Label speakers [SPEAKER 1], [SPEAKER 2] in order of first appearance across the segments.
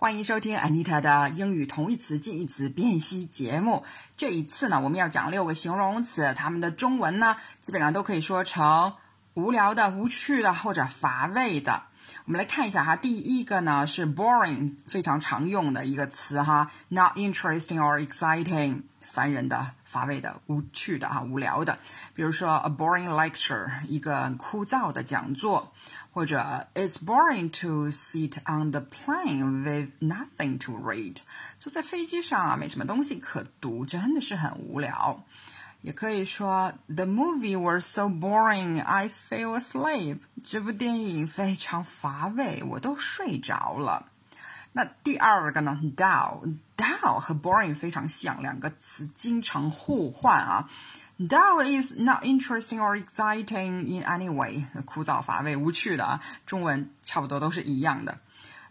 [SPEAKER 1] 欢迎收听 Anita 的英语同义词近义词辨析节目。这一次呢，我们要讲六个形容词，它们的中文呢，基本上都可以说成无聊的、无趣的或者乏味的。我们来看一下哈，第一个呢是 boring，非常常用的一个词哈，not interesting or exciting，烦人的、乏味的、无趣的哈，无聊的。比如说 a boring lecture，一个枯燥的讲座。或者 It's boring to sit on the plane with nothing to read。坐在飞机上啊，没什么东西可读，真的是很无聊。也可以说 The movie was so boring, I fell asleep。这部电影非常乏味，我都睡着了。 那第二个呢，dull，thou 和 boring 非常像，两个词经常互换啊。Dull is not interesting or exciting in any way，枯燥乏味、无趣的啊，中文差不多都是一样的。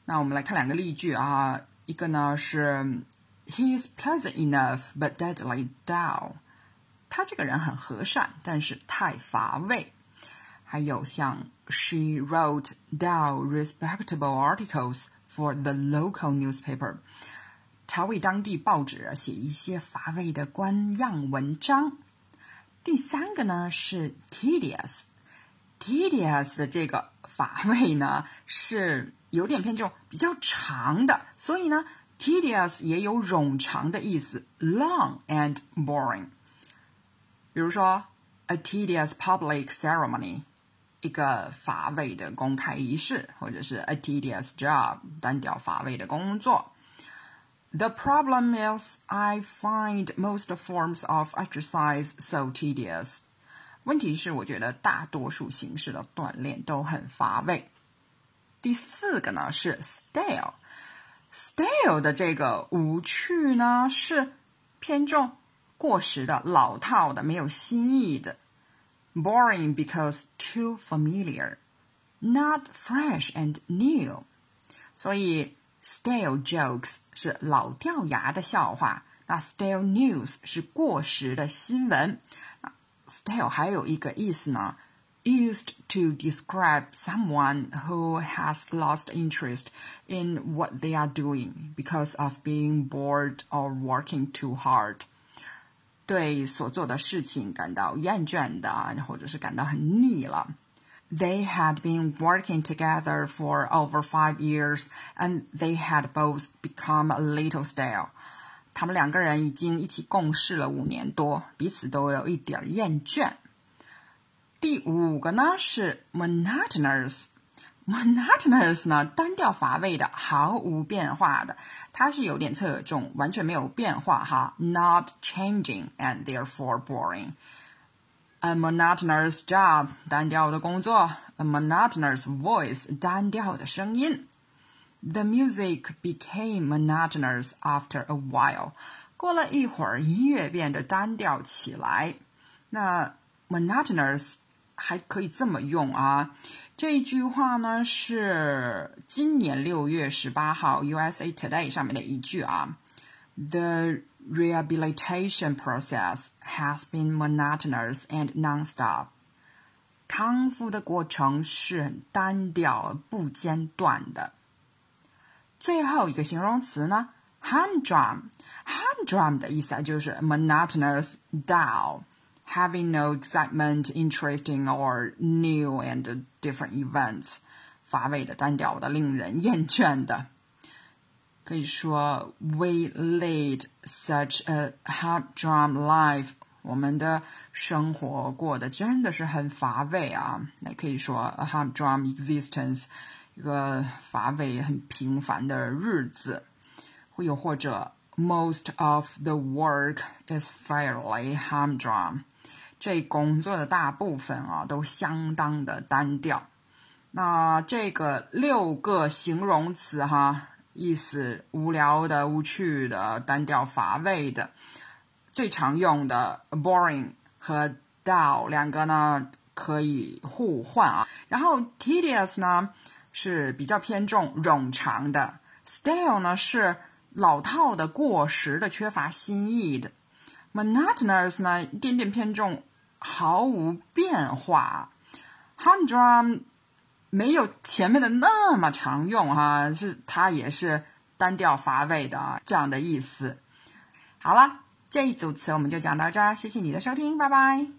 [SPEAKER 1] 那我们来看两个例句啊，一个呢是 He is pleasant enough but deadly dull，他这个人很和善，但是太乏味。还有像 She wrote dull, respectable articles for the local newspaper，她为当地报纸写一些乏味的官样文章。第三个呢是 tedious，tedious 的这个乏味呢是有点偏重比较长的，所以呢 tedious 也有冗长的意思，long and boring。比如说 a tedious public ceremony， 一个乏味的公开仪式，或者是 a tedious job，单调乏味的工作。The problem is, I find most forms of exercise so tedious. 问题是，我觉得大多数形式的锻炼都很乏味。第四个呢是 stale。stale 的这个无趣呢是偏重过时的、老套的、没有新意的。Boring because too familiar, not fresh and new. 所以 Stale jokes 是老掉牙的笑话，那 stale news 是过时的新闻。stale 还有一个意思呢，used to describe someone who has lost interest in what they are doing because of being bored or working too hard。 对所做的事情感到厌倦的，或者是感到很腻了。They had been working together for over five years, and they had both become a little stale. 他们两个人已经一起共事了五年多，彼此都有一点厌倦。第五个呢是 monotonous。monotonous 呢，单调乏味的，毫无变化的，它是有点侧重，完全没有变化哈，not changing and therefore boring。a monotonous job，单调的工作；a monotonous voice，单调的声音。The music became monotonous after a while。过了一会儿，音乐变得单调起来。那 monotonous 还可以这么用啊？这句话呢是今年六月十八号 USA Today 上面的一句啊。The rehabilitation process has been monotonous and nonstop. 康复的过程是很单调、不间断的。最后一个形容词呢，humdrum。humdrum 的意思啊就是 monotonous, dull, having no excitement, interesting or new and different events，乏味的、单调的、令人厌倦的。可以说，We lead such a humdrum life。我们的生活过得真的是很乏味啊！那可以说，a humdrum existence，一个乏味、很平凡的日子。又或者，most of the work is fairly humdrum。这工作的大部分啊，都相当的单调。那这个六个形容词哈。意思无聊的、无趣的、单调乏味的。最常用的 boring 和 dull 两个呢可以互换啊。然后 tedious 呢是比较偏重冗长的，stale 呢是老套的、过时的、缺乏新意的，monotonous 呢一点点偏重毫无变化，humdrum。没有前面的那么常用哈，是它也是单调乏味的这样的意思。好了，这一组词我们就讲到这儿，谢谢你的收听，拜拜。